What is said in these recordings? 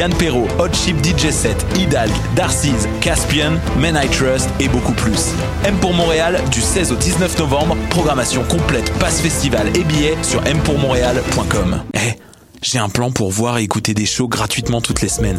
Yann Perrault, Hot Chip DJ Set, Hidalg, Darcy's, Caspian, Men I Trust et beaucoup plus. M pour Montréal du 16 au 19 novembre, programmation complète, passe festival et billets sur mpourmontréal.com. Eh, j'ai un plan pour voir et écouter des shows gratuitement toutes les semaines.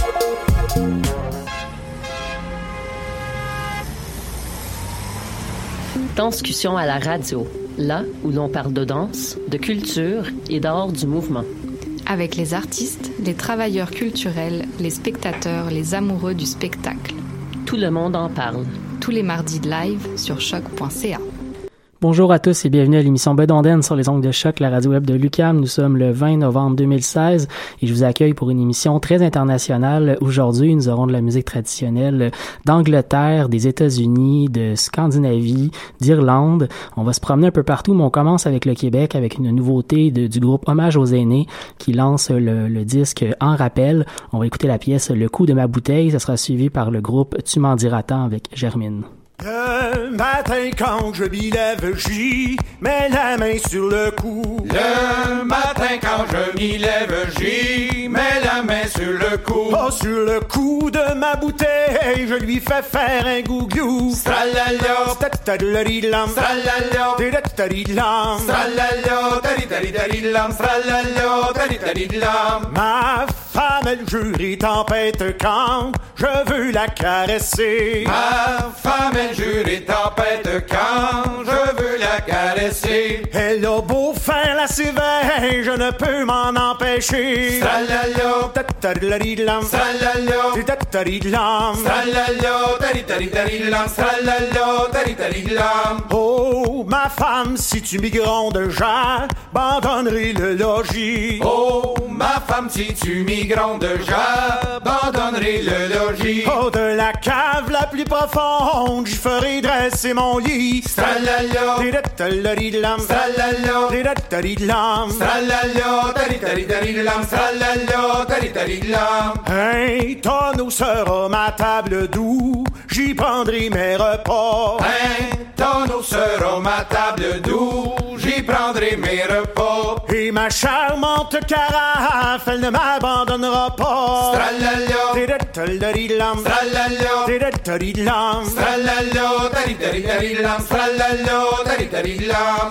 Danscussion à la radio, là où l'on parle de danse, de culture et d'art du mouvement. avec les artistes, les travailleurs culturels, les spectateurs, les amoureux du spectacle. Tout le monde en parle. Tous les mardis de live sur choc.ca. Bonjour à tous et bienvenue à l'émission Bedonden sur les ongles de choc, la radio web de Lucam. Nous sommes le 20 novembre 2016 et je vous accueille pour une émission très internationale. Aujourd'hui, nous aurons de la musique traditionnelle d'Angleterre, des États-Unis, de Scandinavie, d'Irlande. On va se promener un peu partout, mais on commence avec le Québec avec une nouveauté du groupe Hommage aux aînés qui lance le, le disque En rappel. On va écouter la pièce Le coup de ma bouteille. Ça sera suivi par le groupe Tu m'en diras tant avec Germine. Le matin quand je m'y lève, j'y mets la main sur le cou. Le matin quand je m'y lève, j'y mets la main sur le cou. Oh, sur le cou de ma bouteille, je lui fais faire un gouglou. Stralala, Tadadadadilam, stralala, tadadadadilam. stralala, tari tari tari lam, stralala, tari tari lam. Ma femme, elle jury tempête quand je veux la caresser. Ma femme elle jure et tempête quand je veux la caresser. Elle a beau faire la sévère, je ne peux m'en empêcher. Stralala, Tadadadadilam, stralala, tadadadadilam. stralala, tari tari tari lam, stralala, tari tari lam. Oh, ma femme, si tu m'y grondes, j'abandonnerai le logis. Oh, ma femme, si tu migrandes, j'abandonnerai le logis. Oh, de la cave la plus profonde, j'y ferai dresser mon lit. Stralala, Tadadadadilam, stralala, tadadadadilam. stralala, tari tari tari lam, stralala, tari tari lam. Un tonneau sera ma table d'où? J'y prendrai mes repas. Un tonneau sera ma table d'où? J'y prendrai mes repas. Et ma charmante carafe, elle ne m'abandonnera pas. Stralala, Tadadadadilam, stralala, tadadadadilam. stralala,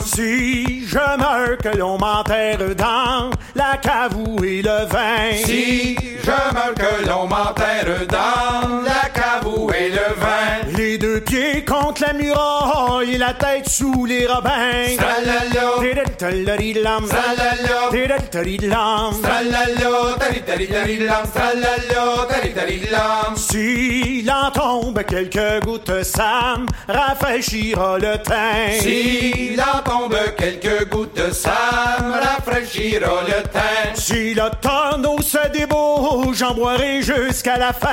Si je meurs, que l'on m'enterre dans la cave où est le vin. Si je meurs que l'on m'enterre dans la le vin. Les deux pieds contre la muraille, la tête sous les robins. Tralala. Tidel-tallari-lam. Tralala. Tidel-tari-lam. Tralala, tari tari tari lam, tralala, tari tari lam. S'il en tombe quelques gouttes, ça me rafraîchira le teint. S'il en tombe quelques gouttes, ça me rafraîchira le teint. Si le tonneau se débouche, j'en boirai jusqu'à la fin.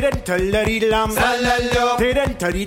Tari tari tari.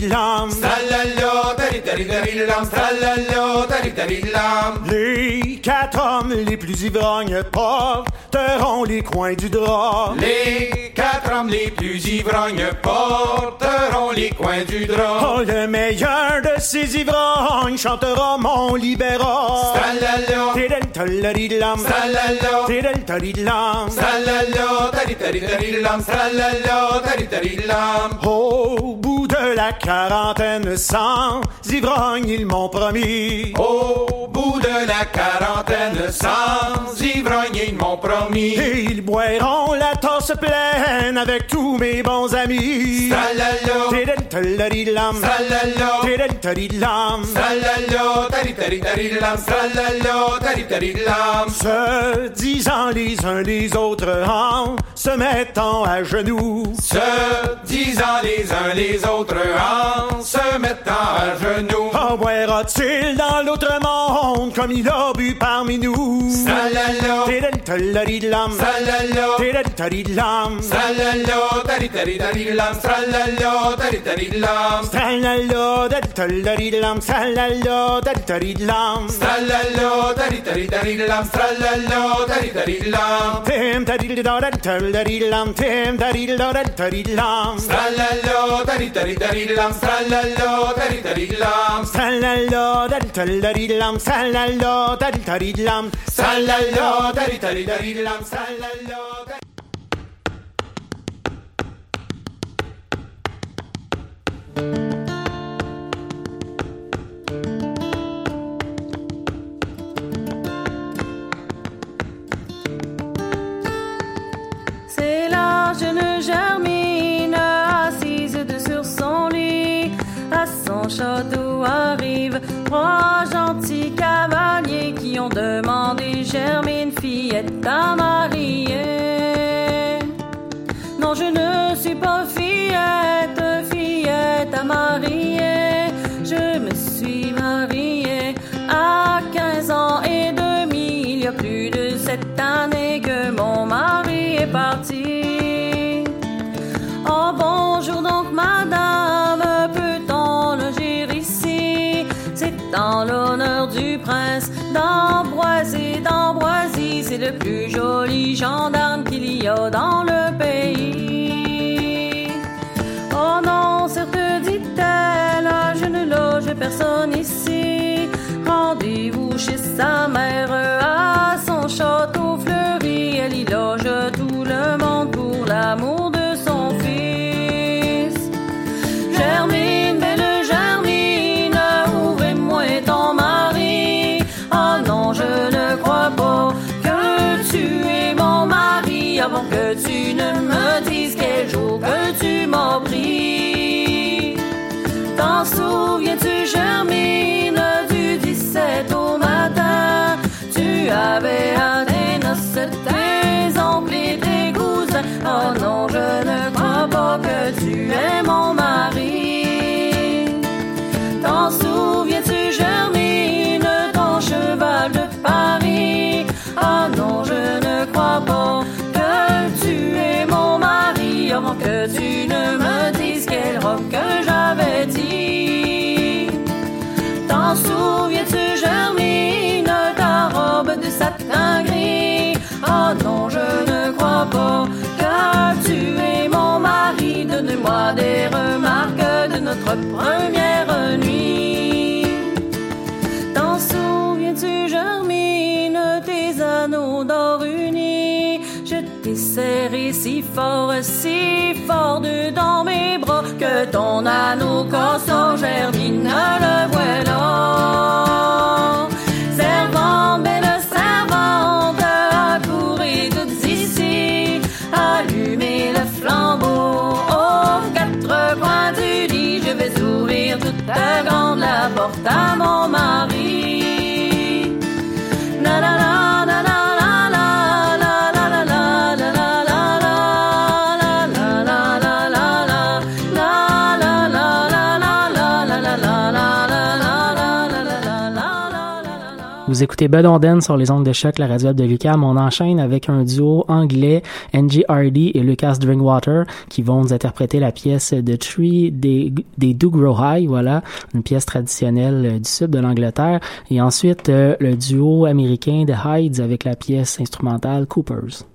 Les quatre hommes les plus ivrognes porteront les coins du drap. Les quatre hommes les plus ivrognes porteront les coins du drap. Oh, le meilleur de ces ivrognes chantera mon libéra. Tralala. Tidel-tallari-lam. Tralala. Tidel-tari-lam. Tralala, tari tari tari lam, tralala, tari tari lam. La quarantaine, sans ivrognes, ils m'ont promis. Au bout de la quarantaine, sans ivrogne, ils m'ont promis. Et ils boiront la tasse pleine avec tous mes bons amis. Se disant les uns les autres en se mettant à genoux. Se disant les uns les autres en se mettant à genoux. En boira-t-il dans l'autre monde comme il a bu parmi nous? Tralala. Tidel-tallari-lam. Tralala. Tidel-tari-lam. Tralala, tari tari tari lam, tralala, tari tari lam. Tralala, dal-tallari-lam, tralala, dal-tari-lam. Tralala, tari tari tari lam, tralala, tari tari lam. Tim tari-da, dal-tallari-lam, tim tari-da, dal-tari-lam. Tralala, tralala, dal-tari-lam. Tralala, tari tari À son château arrivent trois gentils cavaliers qui ont demandé Germine fillette à marier. Non, je ne suis pas fillette, fillette à marier. Je me suis mariée à 15 ans et demi. Il y a plus de sept années que mon mari est parti. En l'honneur du prince d'Ambroisie, d'Ambroisie. C'est le plus joli gendarme qu'il y a dans le pays. Oh non, certes dit-elle, je ne loge personne ici. Rendez-vous chez sa mère à son château fleuri. Elle y loge tout le monde mari. Donne-moi des remarques de notre première nuit. T'en souviens-tu, Germine, tes anneaux d'or unis? Je t'ai serré si fort, si fort dedans mes bras que ton anneau cassant, Germine, le voilà. de ta grande la porte à mon mari. Vous écoutez Bud Onden sur les ondes de choc, la radio de Lucam. On enchaîne avec un duo anglais, Angie Hardy et Lucas Drinkwater, qui vont nous interpréter la pièce de Tree des, Do Grow High, voilà, une pièce traditionnelle euh, du sud de l'Angleterre. Et ensuite, euh, le duo américain de Hydes avec la pièce instrumentale Coopers.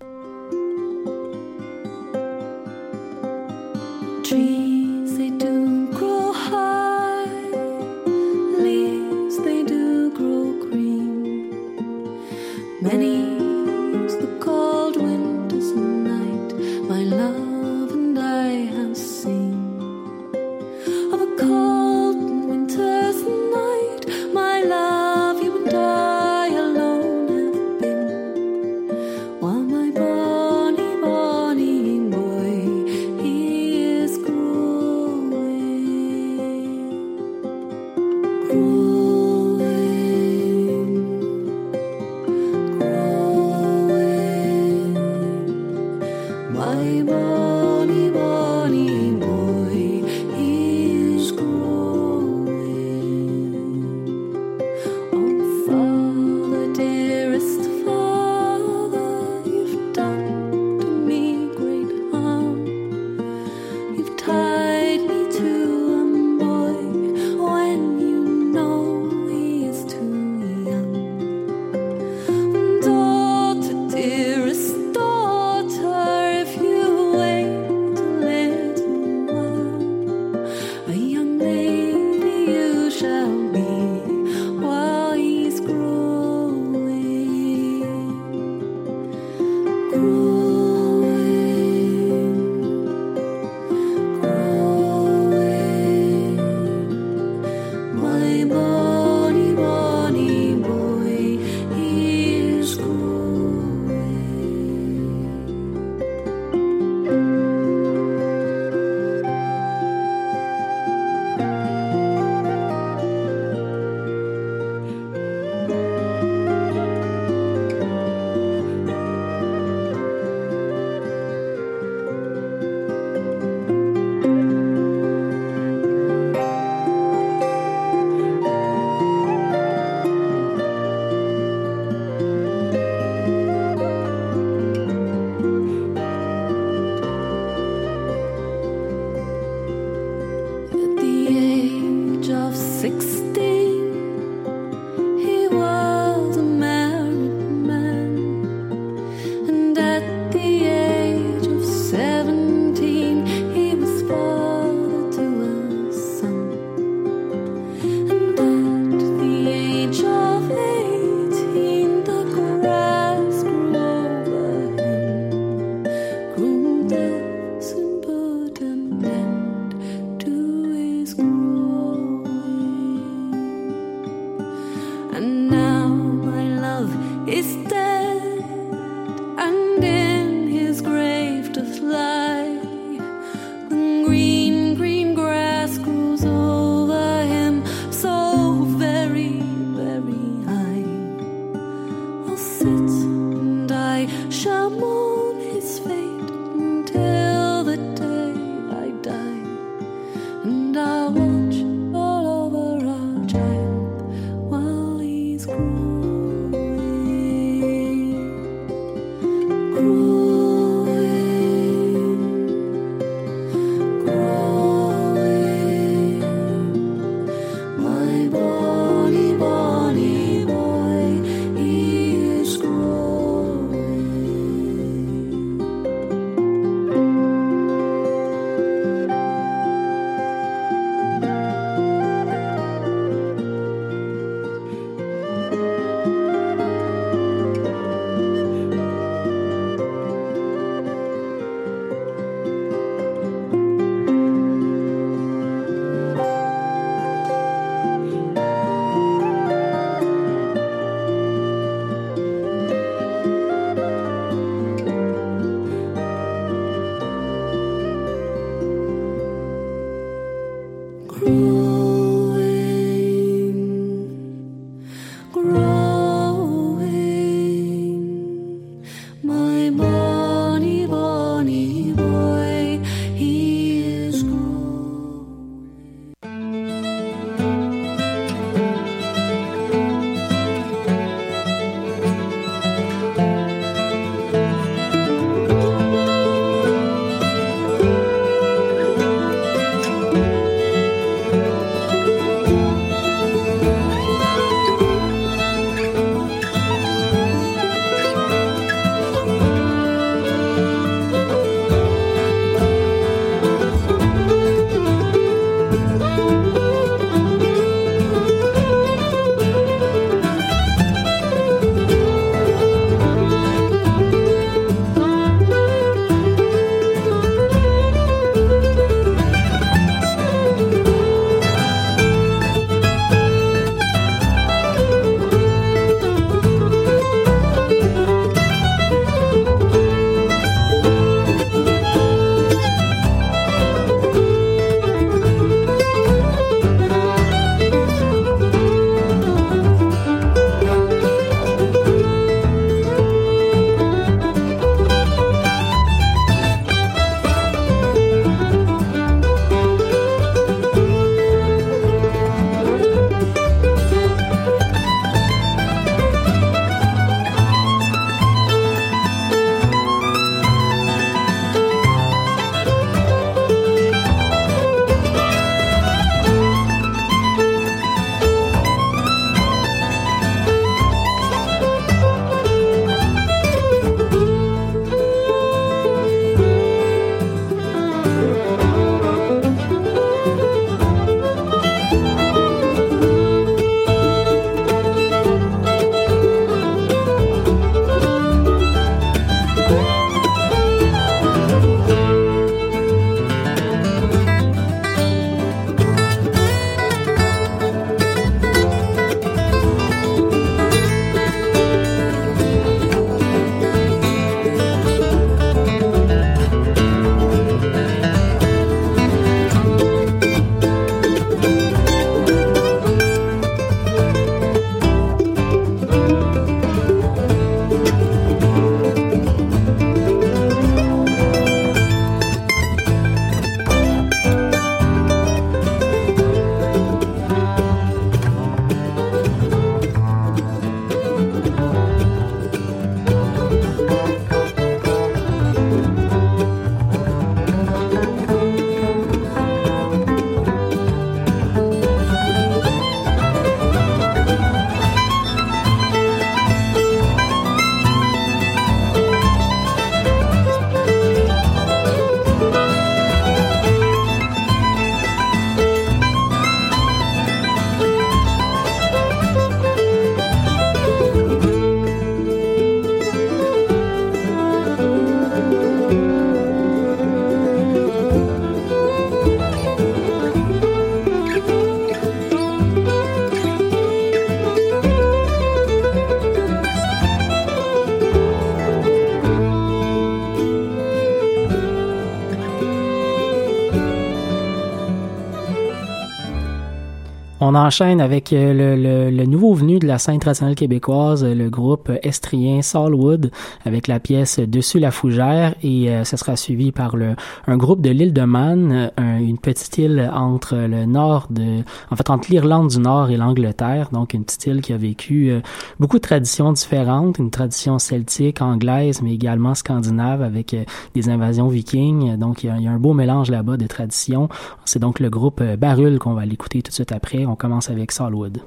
Enchaîne avec euh, le, le, le, nouveau venu de la scène traditionnelle québécoise, le groupe estrien Salwood, avec la pièce Dessus la fougère, et euh, ce sera suivi par le, un groupe de l'île de Man, une petite île entre le nord de, en fait entre l'Irlande du Nord et l'Angleterre, donc une petite île qui a vécu euh, beaucoup de traditions différentes, une tradition celtique, anglaise, mais également scandinave avec des invasions vikings. Donc il y a, il y a un beau mélange là-bas de traditions. C'est donc le groupe Barul qu'on va l'écouter tout de suite après. On commence avec Salwood.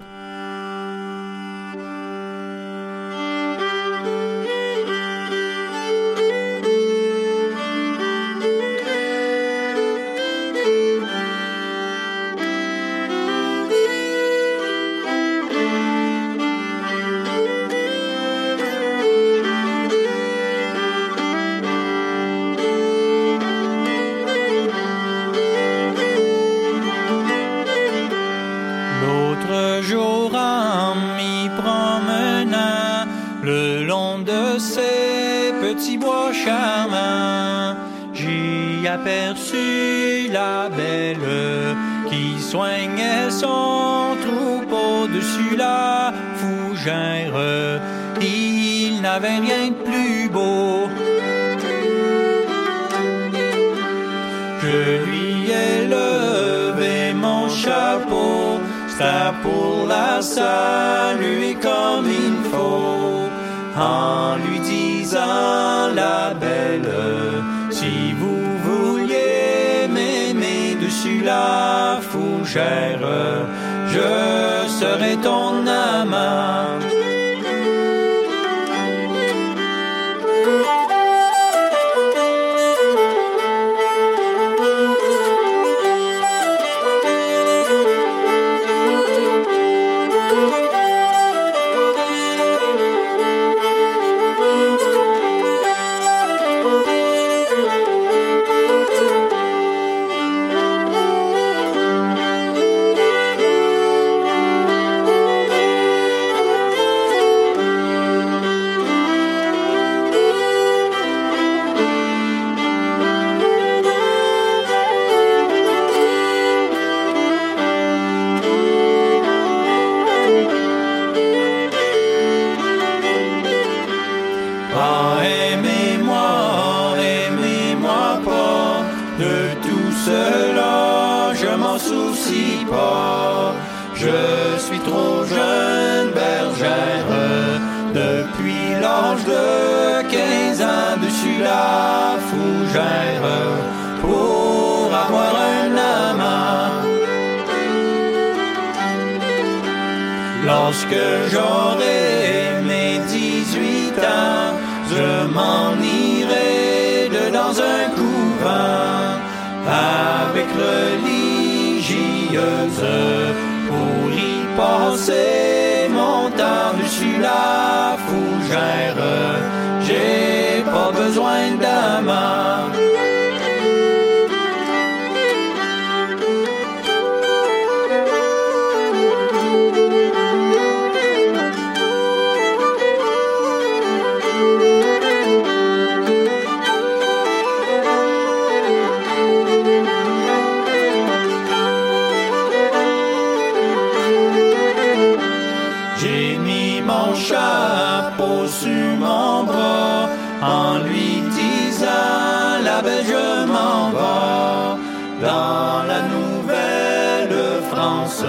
je m'en vais dans la nouvelle France.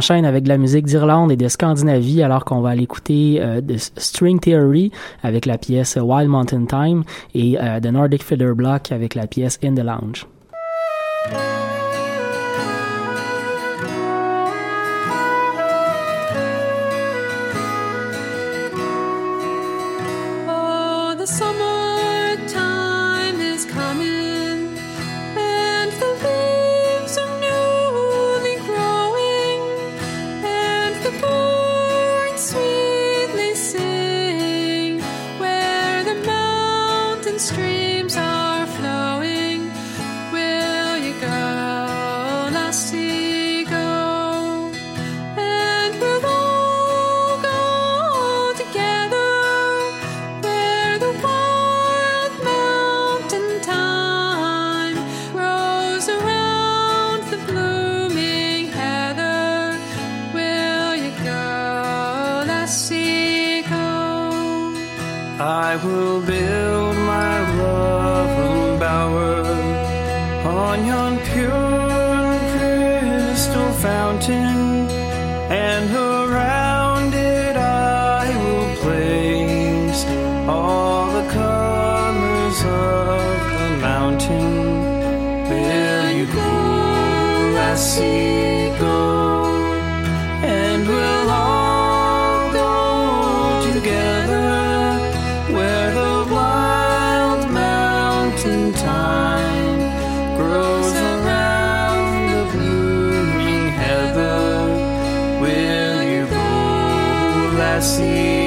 Enchaîne avec de la musique d'Irlande et de Scandinavie alors qu'on va aller écouter euh, de String Theory avec la pièce Wild Mountain Time et euh, The Nordic Fiddler Block avec la pièce In the Lounge. See.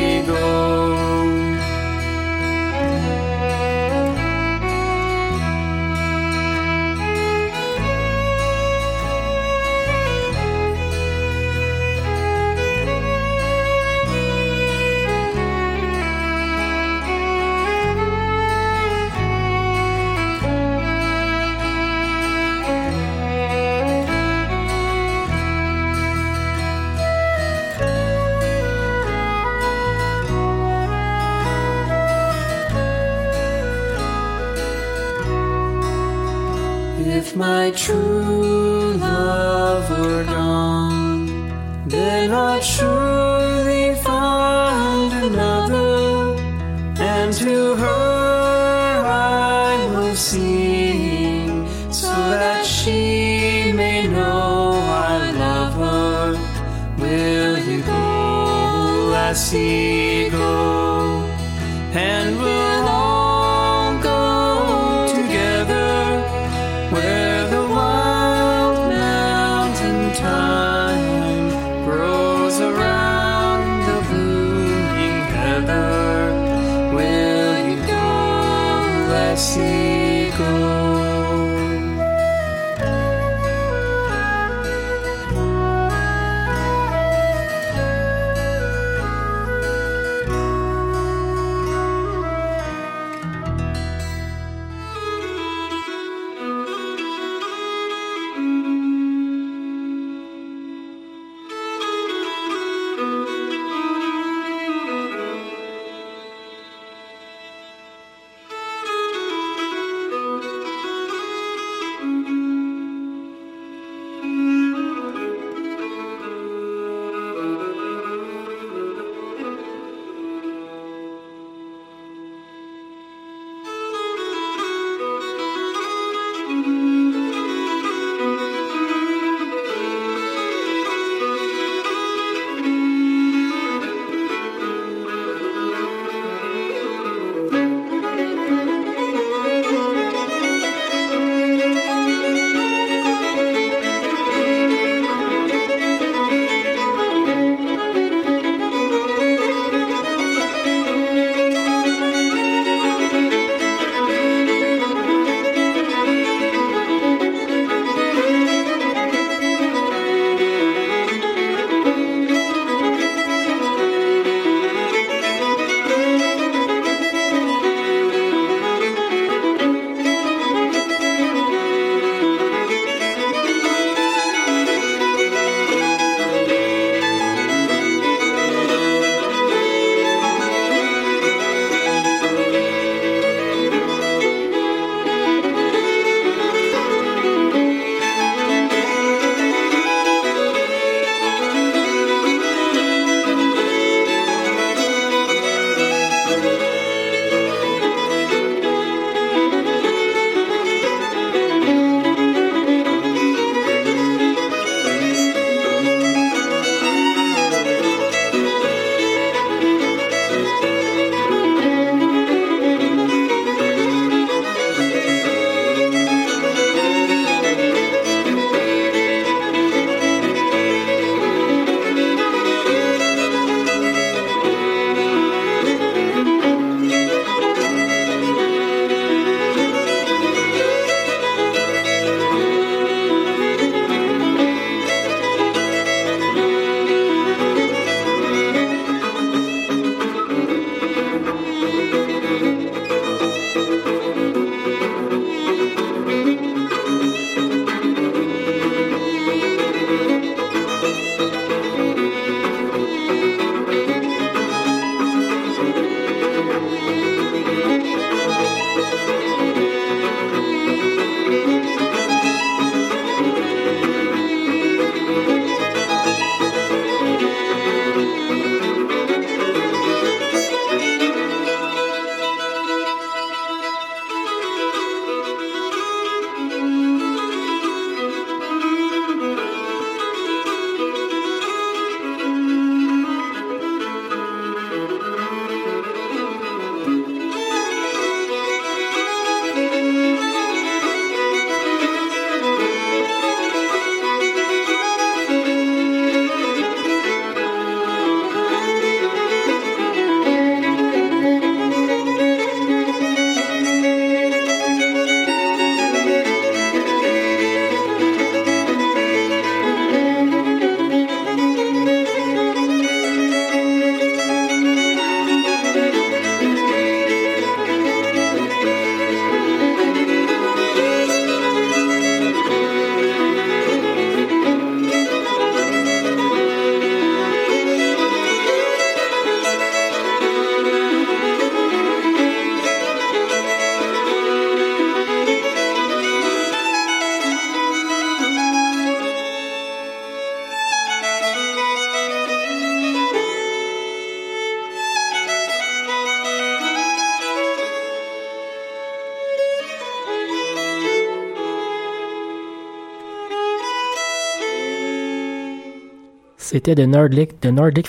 C'était de Nordic, de Nordic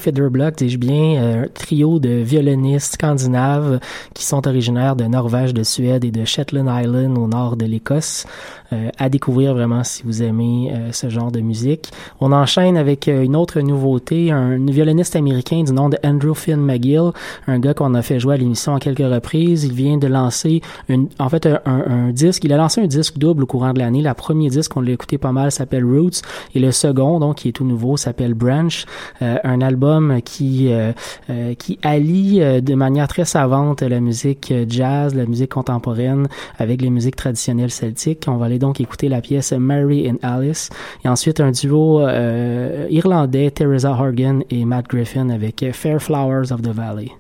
dis-je bien, euh, un trio de violonistes scandinaves qui sont originaires de Norvège, de Suède et de Shetland Island au nord de l'Écosse. Euh, à découvrir vraiment si vous aimez euh, ce genre de musique. On enchaîne avec une autre nouveauté, un violoniste américain du nom de Andrew Finn McGill, un gars qu'on a fait jouer à l'émission à quelques reprises. Il vient de lancer une, en fait un, disque. Il a lancé un disque double au courant de l'année. La premier disque, on l'a écouté pas mal, s'appelle Roots, et le second, donc qui est tout nouveau, s'appelle Branch, un album qui qui allie de manière très savante la musique jazz, la musique contemporaine avec les musiques traditionnelles celtiques. On va aller donc écouter la pièce Mary and Alice. Et ensuite, un duo euh, irlandais, Teresa Horgan et Matt Griffin avec Fair Flowers of the Valley.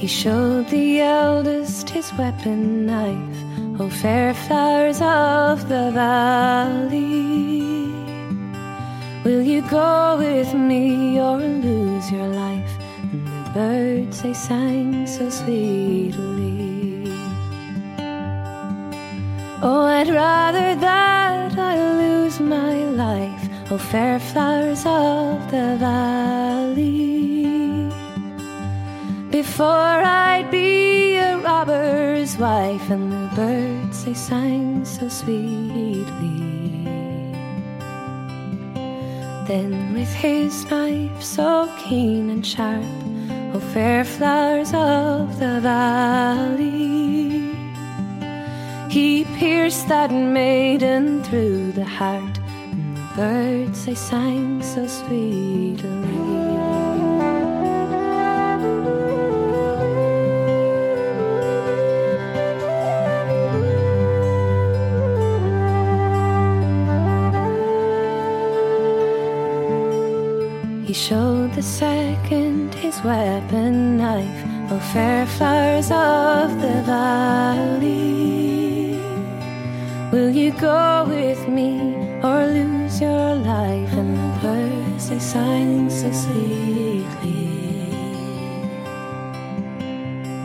He showed the eldest his weapon knife, oh fair flowers of the valley. Will you go with me or lose your life? And the birds they sang so sweetly. Oh, I'd rather that I lose my life, oh fair flowers of the valley. Before I'd be a robber's wife, and the birds they sang so sweetly. Then with his knife so keen and sharp, oh fair flowers of the valley, he pierced that maiden through the heart, and the birds they sang so sweetly. He showed the second his weapon knife, oh fair flowers of the valley. Will you go with me or lose your life? And the birds they sang so sweetly.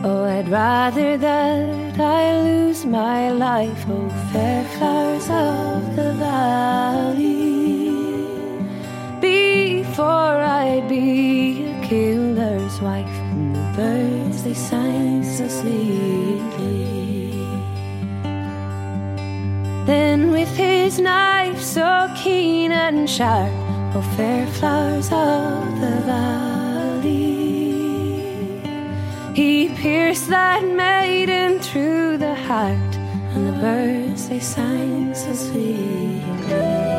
Oh, I'd rather that I lose my life, oh fair flowers of the valley before I'd be a killer's wife. And the birds they sang so sweetly. Then with his knife so keen and sharp, oh fair flowers of the valley, he pierced that maiden through the heart, and the birds they sang so sweetly.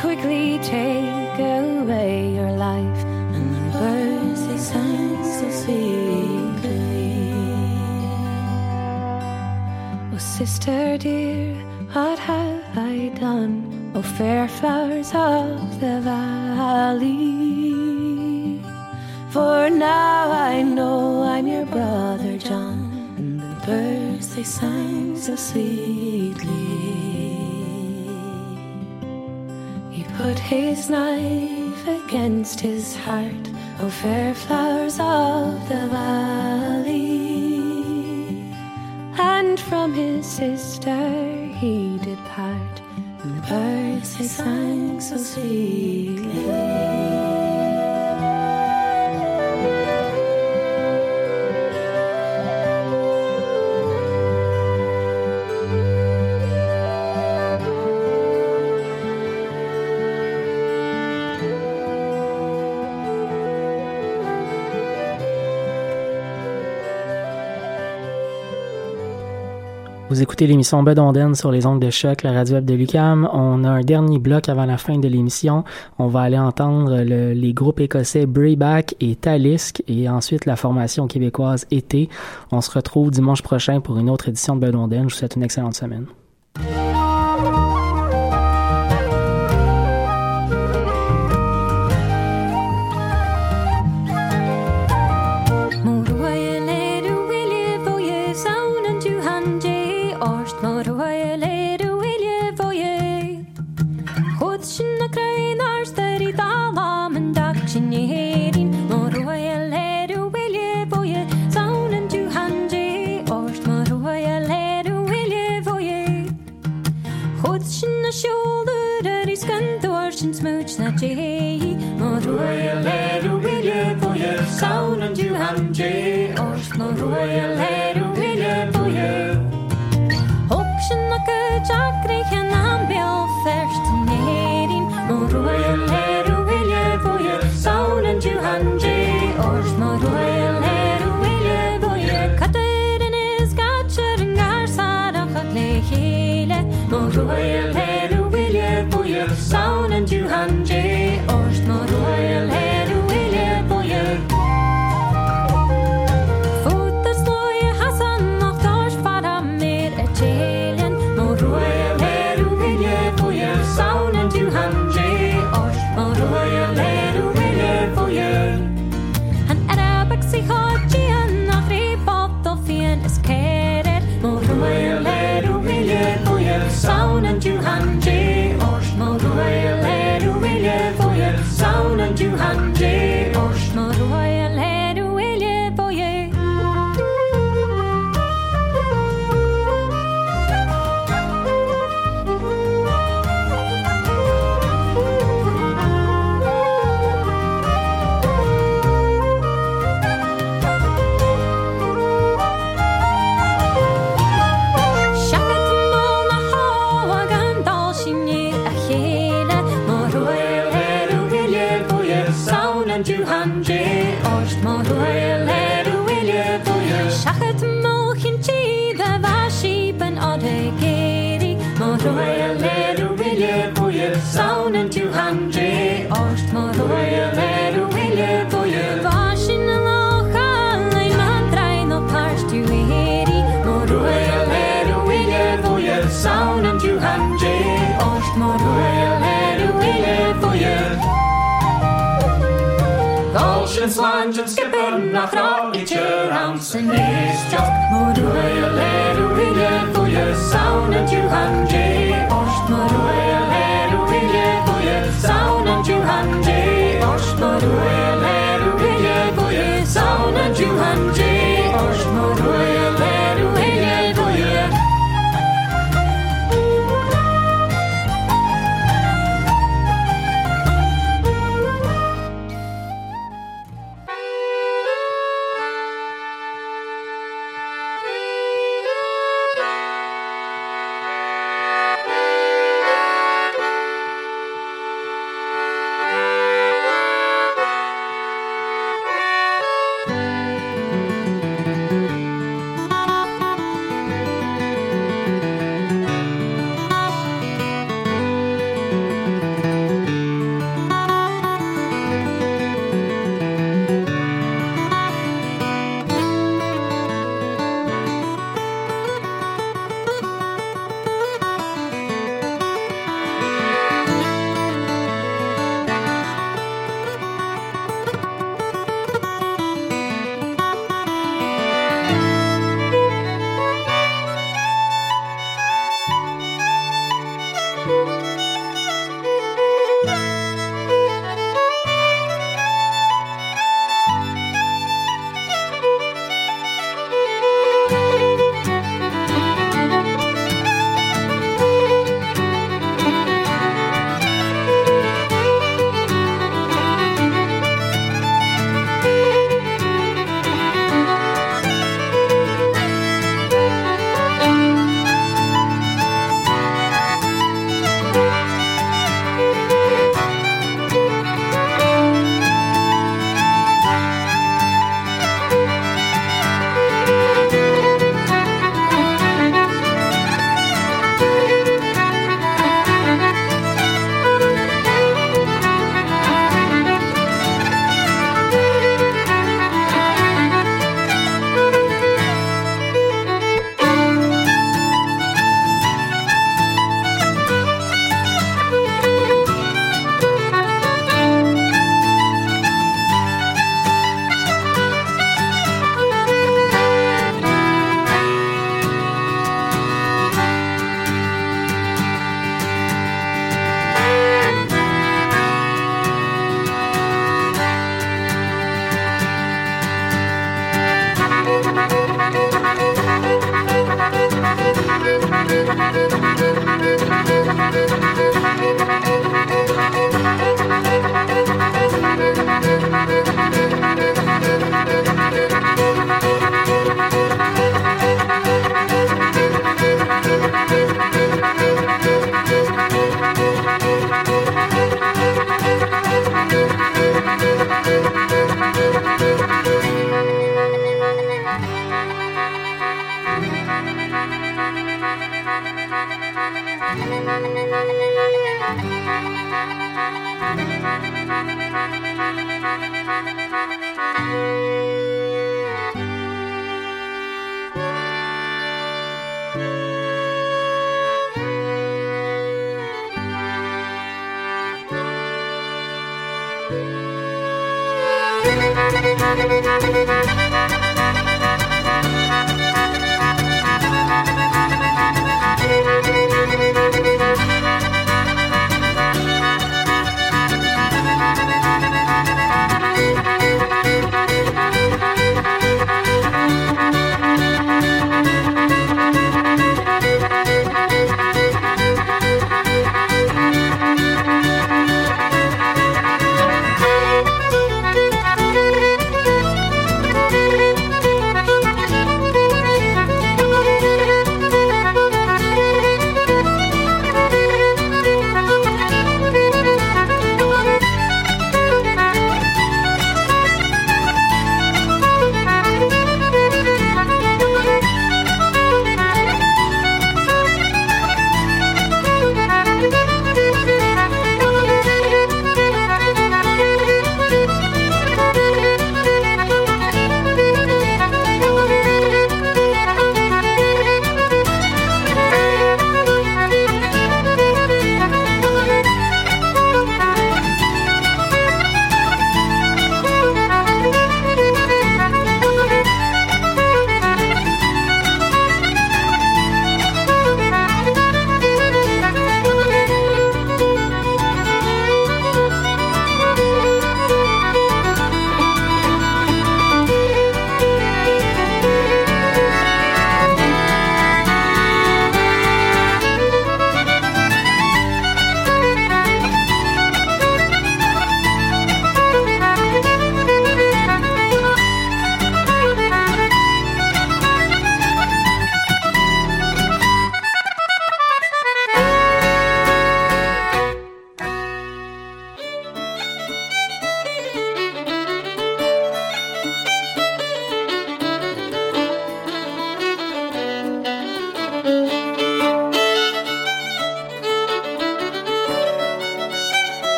Quickly take away your life, and the birds they sang so sweetly. Oh sister dear, what have I done? Oh fair flowers of the valley. For now I know I'm your brother John, and the birds they sang so sweetly. Put his knife against his heart, oh fair flowers of the valley. And from his sister he did part, and the birds they sang so sweetly. Vous écoutez l'émission Bedonden sur les ondes de choc, la radio web de Lucam. On a un dernier bloc avant la fin de l'émission. On va aller entendre les groupes écossais Brayback et Talisk et ensuite la formation québécoise Été. On se retrouve dimanche prochain pour une autre édition de Bedonden. Je vous souhaite une excellente semaine. Hallelujah. Dungeonske bønder fra Litjøransen Næstjoft Må du være lade du ville For jeg savnet Johan J Thank you.